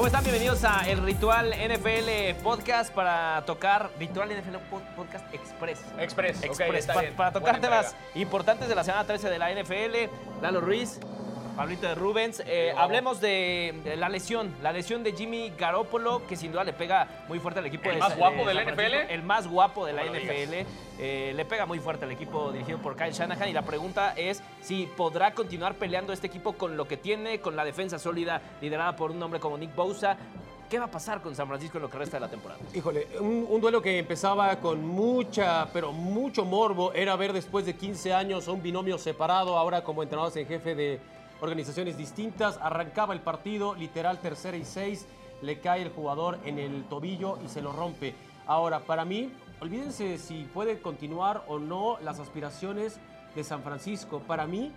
¿Cómo están? Bienvenidos a el Ritual NFL Podcast para tocar Ritual NFL Po- Podcast Express. Express, Express, está pa- bien. para tocar Buena temas entrega. importantes de la semana 13 de la NFL. Lalo Ruiz, Pablito de Rubens. Eh, hablemos de, de la lesión, la lesión de Jimmy Garoppolo, que sin duda le pega muy fuerte al equipo ¿El de más guapo de de la. NFL? El más guapo de la NFL. Eh, le pega muy fuerte al equipo dirigido por Kyle Shanahan y la pregunta es si podrá continuar peleando este equipo con lo que tiene, con la defensa sólida liderada por un hombre como Nick Bosa. ¿Qué va a pasar con San Francisco en lo que resta de la temporada? Híjole, un, un duelo que empezaba con mucha, pero mucho morbo, era ver después de 15 años un binomio separado, ahora como entrenadores en jefe de organizaciones distintas, arrancaba el partido, literal tercera y seis, le cae el jugador en el tobillo y se lo rompe. Ahora, para mí, olvídense si puede continuar o no las aspiraciones de San Francisco. Para mí,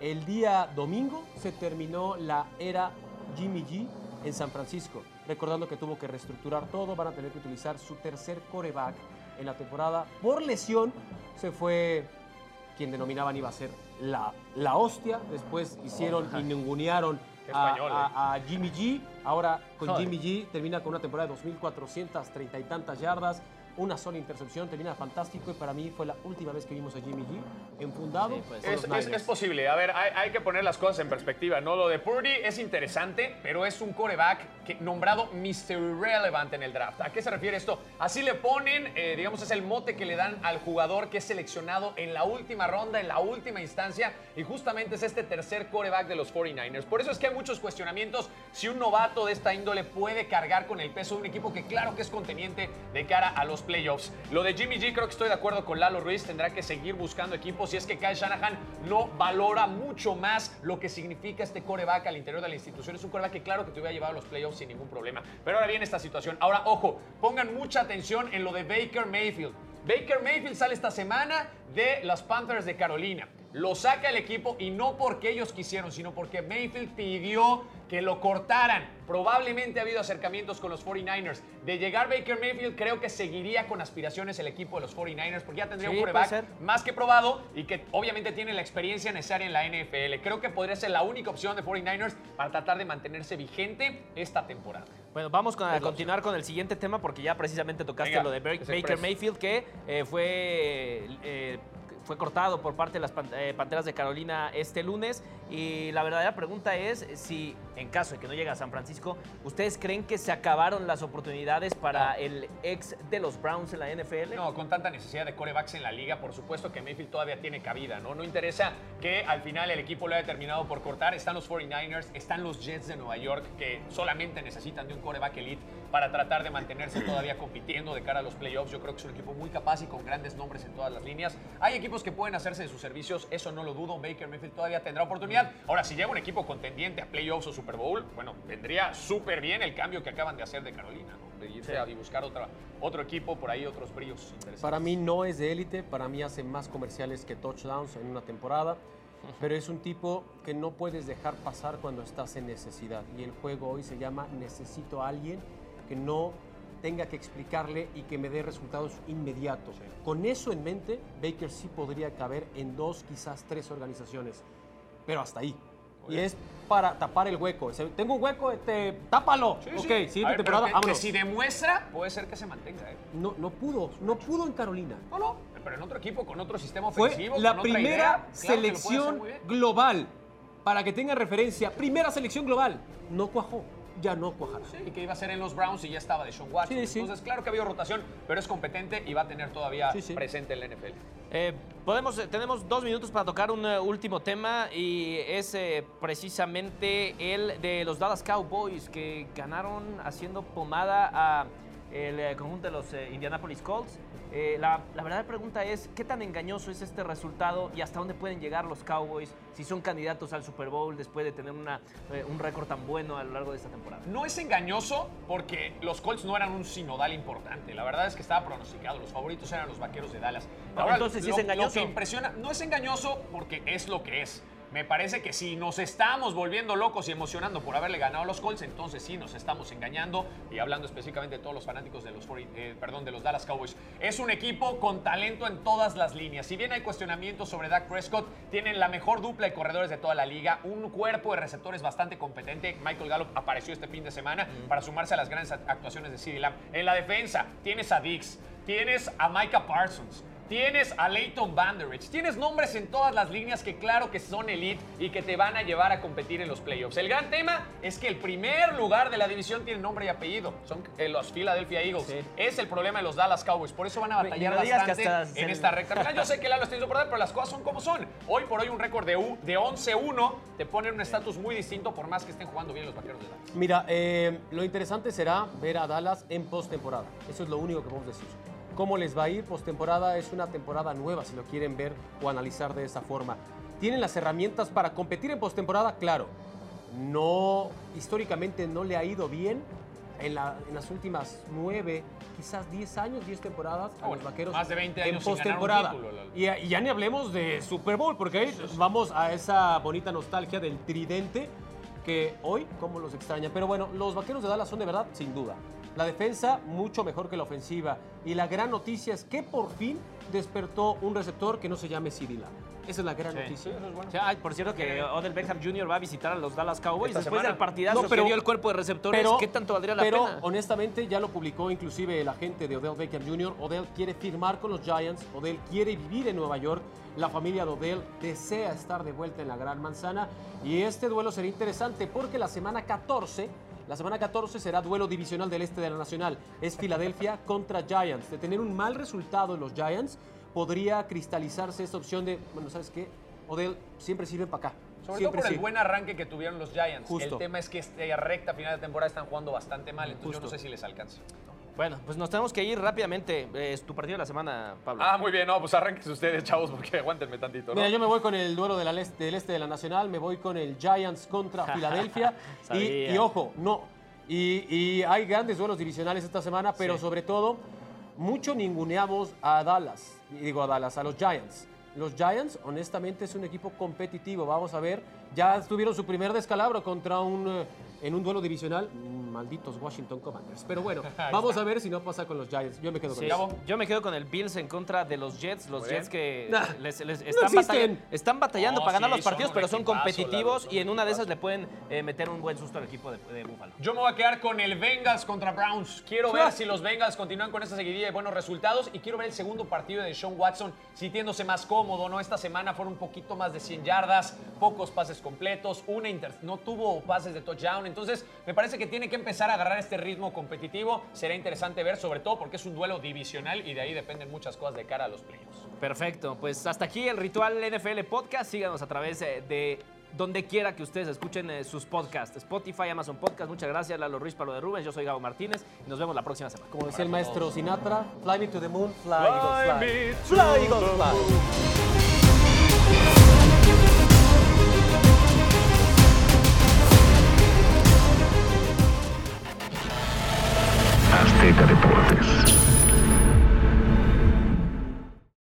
el día domingo se terminó la era Jimmy G en San Francisco. Recordando que tuvo que reestructurar todo, van a tener que utilizar su tercer coreback en la temporada. Por lesión se fue quien denominaban iba a ser la, la hostia. Después hicieron y ningunearon a, español, a- a Jimmy G. Ahora con. Jimmy G termina con una temporada de 2.430 y tantas yardas. Una sola intercepción, termina fantástico y para mí fue la última vez que vimos a Jimmy G enfundado. Sí, pues, Es, posible. A ver, hay, hay que poner las cosas en perspectiva, ¿no? Lo de Purdy es interesante, pero es un coreback que, nombrado Mr. Irrelevant en el draft. ¿A qué se refiere esto? Así le ponen, eh, digamos, es el mote que le dan al jugador que es seleccionado en la última ronda, en la última instancia, y justamente es este tercer coreback de los 49ers. Por eso es que hay muchos cuestionamientos si un novato de esta índole puede cargar con el peso de un equipo que claro que es conteniente de cara a los playoffs. Lo de Jimmy G, creo que estoy de acuerdo con Lalo Ruiz, tendrá que seguir buscando equipos si es que Kyle Shanahan no valora mucho más lo que significa este coreback al interior de la institución. Es un coreback claro que te hubiera llevado a los playoffs sin ningún problema. Pero ahora viene esta situación. Ahora, ojo, pongan mucha atención en lo de Baker Mayfield. Baker Mayfield sale esta semana de las Panthers de Carolina. Lo saca el equipo y no porque ellos quisieron, sino porque Mayfield pidió que lo cortaran. Probablemente ha habido acercamientos con los 49ers. De llegar Baker Mayfield, creo que seguiría con aspiraciones el equipo de los 49ers porque ya tendría Sí, un quarterback más que probado y que obviamente tiene la experiencia necesaria en la NFL. Creo que podría ser la única opción de 49ers para tratar de mantenerse vigente esta temporada. Bueno, vamos a continuar con el siguiente tema porque ya precisamente tocaste Venga, lo de Baker. Mayfield que eh, fue, eh, fue cortado por parte de las eh, Panteras de Carolina este lunes. Y la verdadera pregunta es si en caso de que no llegue a San Francisco, ¿ustedes creen que se acabaron las oportunidades para No. el ex de los Browns en la NFL? No, con tanta necesidad de corebacks en la liga, por supuesto que Mayfield todavía tiene cabida, ¿no? No interesa que al final el equipo lo haya terminado por cortar. Están los 49ers, están los Jets de Nueva York, que solamente necesitan de un coreback elite para tratar de mantenerse todavía compitiendo de cara a los playoffs. Yo creo que es un equipo muy capaz y con grandes nombres en todas las líneas. Hay equipos que pueden hacerse de sus servicios, eso no lo dudo. Baker Mayfield todavía tendrá oportunidad. Ahora, si llega un equipo contendiente a playoffs o Super Bowl, bueno, vendría súper bien el cambio que acaban de hacer de Carolina, ¿no? De irse a y buscar otra, otro equipo, por ahí otros brillos interesantes. Para mí no es de élite, para mí hace más comerciales que touchdowns en una temporada, pero es un tipo que no puedes dejar pasar cuando estás en necesidad. Y el juego hoy se llama Necesito a alguien que no tenga que explicarle y que me dé resultados inmediatos. Con eso en mente, Baker sí podría caber en dos, quizás tres organizaciones, pero hasta ahí. Y es para tapar el hueco. Tengo un hueco, este, tápalo. Sí, ok, sí. siguiente ver, temporada, que- que si demuestra, puede ser que se mantenga, ¿eh? No, no pudo, no pudo en Carolina. No, no, pero en otro equipo, con otro sistema Fue ofensivo, la con otra primera idea, selección global. Para que tengan referencia, primera selección global. No cuajó, ya no cuajará. Sí, y que iba a ser en los Browns y ya estaba de Sean Watson. Sí, sí. Entonces, claro que ha habido rotación, pero es competente y va a tener todavía Sí, sí. presente en la NFL. Eh, podemos, eh, tenemos dos minutos para tocar un eh, último tema y es eh, precisamente el de los Dallas Cowboys que ganaron haciendo pomada a el eh, conjunto de los eh, Indianapolis Colts. Eh, la, la, verdadera pregunta es, ¿qué tan engañoso es este resultado y hasta dónde pueden llegar los Cowboys si son candidatos al Super Bowl después de tener una, un récord tan bueno a lo largo de esta temporada? No es engañoso porque los Colts no eran un sinodal importante. La verdad es que estaba pronosticado. Los favoritos eran los Vaqueros de Dallas. Ahora, entonces sí es engañoso. Lo que impresiona, no es engañoso porque es lo que es. Me parece que si nos estamos volviendo locos y emocionando por haberle ganado a los Colts, entonces sí nos estamos engañando. Y hablando específicamente de todos los fanáticos de los, eh, perdón, de los Dallas Cowboys, es un equipo con talento en todas las líneas. Si bien hay cuestionamientos sobre Dak Prescott, tienen la mejor dupla de corredores de toda la liga, un cuerpo de receptores bastante competente. Michael Gallup apareció este fin de semana para sumarse a las grandes actuaciones de CeeDee Lamb. En la defensa tienes a Dix, tienes a Micah Parsons. Tienes a Leighton Vanderich. Tienes nombres en todas las líneas que claro que son elite y que te van a llevar a competir en los playoffs. El gran tema es que el primer lugar de la división tiene nombre y apellido. Son eh, los Philadelphia Eagles. Es el problema de los Dallas Cowboys. Por eso van a batallar bastante en esta recta. Yo sé que Lalo está insoportable, pero las cosas son como son. Hoy por hoy un récord de, de 11-1 te pone en un estatus muy distinto por más que estén jugando bien los vaqueros de Dallas. Mira, eh, lo interesante será ver a Dallas en postemporada. Eso es lo único que podemos decir cómo les va a ir. Postemporada es una temporada nueva, si lo quieren ver o analizar de esa forma. ¿Tienen las herramientas para competir en postemporada? Claro. No, históricamente no le ha ido bien en, las últimas nueve, quizás diez años, diez temporadas a los vaqueros. Más de 20 años en postemporada. Y, y, ya ni hablemos de Super Bowl, porque vamos a esa bonita nostalgia del tridente que hoy, como los extraña. Pero bueno, los vaqueros de Dallas son de verdad, sin duda. La defensa mucho mejor que la ofensiva. Y la gran noticia es que por fin despertó un receptor que no se llame Cyrilla. Esa es la gran noticia. por cierto que Odell Beckham Jr. va a visitar a los Dallas Cowboys después del partidazo no, pero, que dio el cuerpo de receptores. ¿Qué tanto valdría la pero, pena? Pero honestamente ya lo publicó inclusive el agente de Odell Beckham Jr. Odell quiere firmar con los Giants. Odell quiere vivir en Nueva York. La familia de Odell desea estar de vuelta en la Gran Manzana. Y este duelo será interesante porque la semana 14 la semana 14 será duelo divisional del este de la Nacional. Es Filadelfia contra Giants. De tener un mal resultado en los Giants, podría cristalizarse esta opción de, bueno, ¿sabes qué? Odell siempre sirve para acá. Sobre todo por el buen arranque que tuvieron los Giants. El tema es que esta recta final de temporada están jugando bastante mal, entonces yo no sé si les alcanza. Bueno, pues nos tenemos que ir rápidamente. Es tu partido de la semana, Pablo. Ah, muy bien. No, pues arranquen ustedes, chavos, porque aguántenme tantito. ¿no? Mira, yo me voy con el duelo del este de la Nacional. Me voy con el Giants contra Filadelfia. y, y, ojo, no. Y, hay grandes duelos divisionales esta semana, pero sobre todo, mucho ninguneamos a Dallas. Digo a Dallas, a los Giants. Los Giants, honestamente, es un equipo competitivo. Vamos a ver, ya tuvieron su primer descalabro contra un eh, en un duelo divisional, malditos Washington Commanders. Pero bueno, vamos a ver si no pasa con los Giants. Yo me quedo con eso. Yo me quedo con el Bills en contra de los Jets. Los Jets que les, están, batallando, están, batallando para ganar los partidos, pero son competitivos y en una de esas le pueden eh, meter un buen susto al equipo de, de, Buffalo. Yo me voy a quedar con el Bengals contra Browns. Quiero ver si los Bengals continúan con esta seguidilla de buenos resultados y quiero ver el segundo partido de Sean Watson sintiéndose más cómodo, ¿no? Esta semana fueron un poquito más de 100 yardas, pocos pases completos, una inter no tuvo pases de touchdown entonces, me parece que tiene que empezar a agarrar este ritmo competitivo. Será interesante ver, sobre todo porque es un duelo divisional y de ahí dependen muchas cosas de cara a los playoffs. Perfecto. Pues hasta aquí el Ritual NFL Podcast. Síganos a través de donde quiera que ustedes escuchen eh, sus podcasts. Spotify, Amazon Podcast. Muchas gracias, Lalo Ruiz, Palo de Rubens. Yo soy Gabo Martínez y nos vemos la próxima semana. Como decía el maestro Sinatra, fly me to the moon, fly, fly. Fly, fly. Azteca Deportes.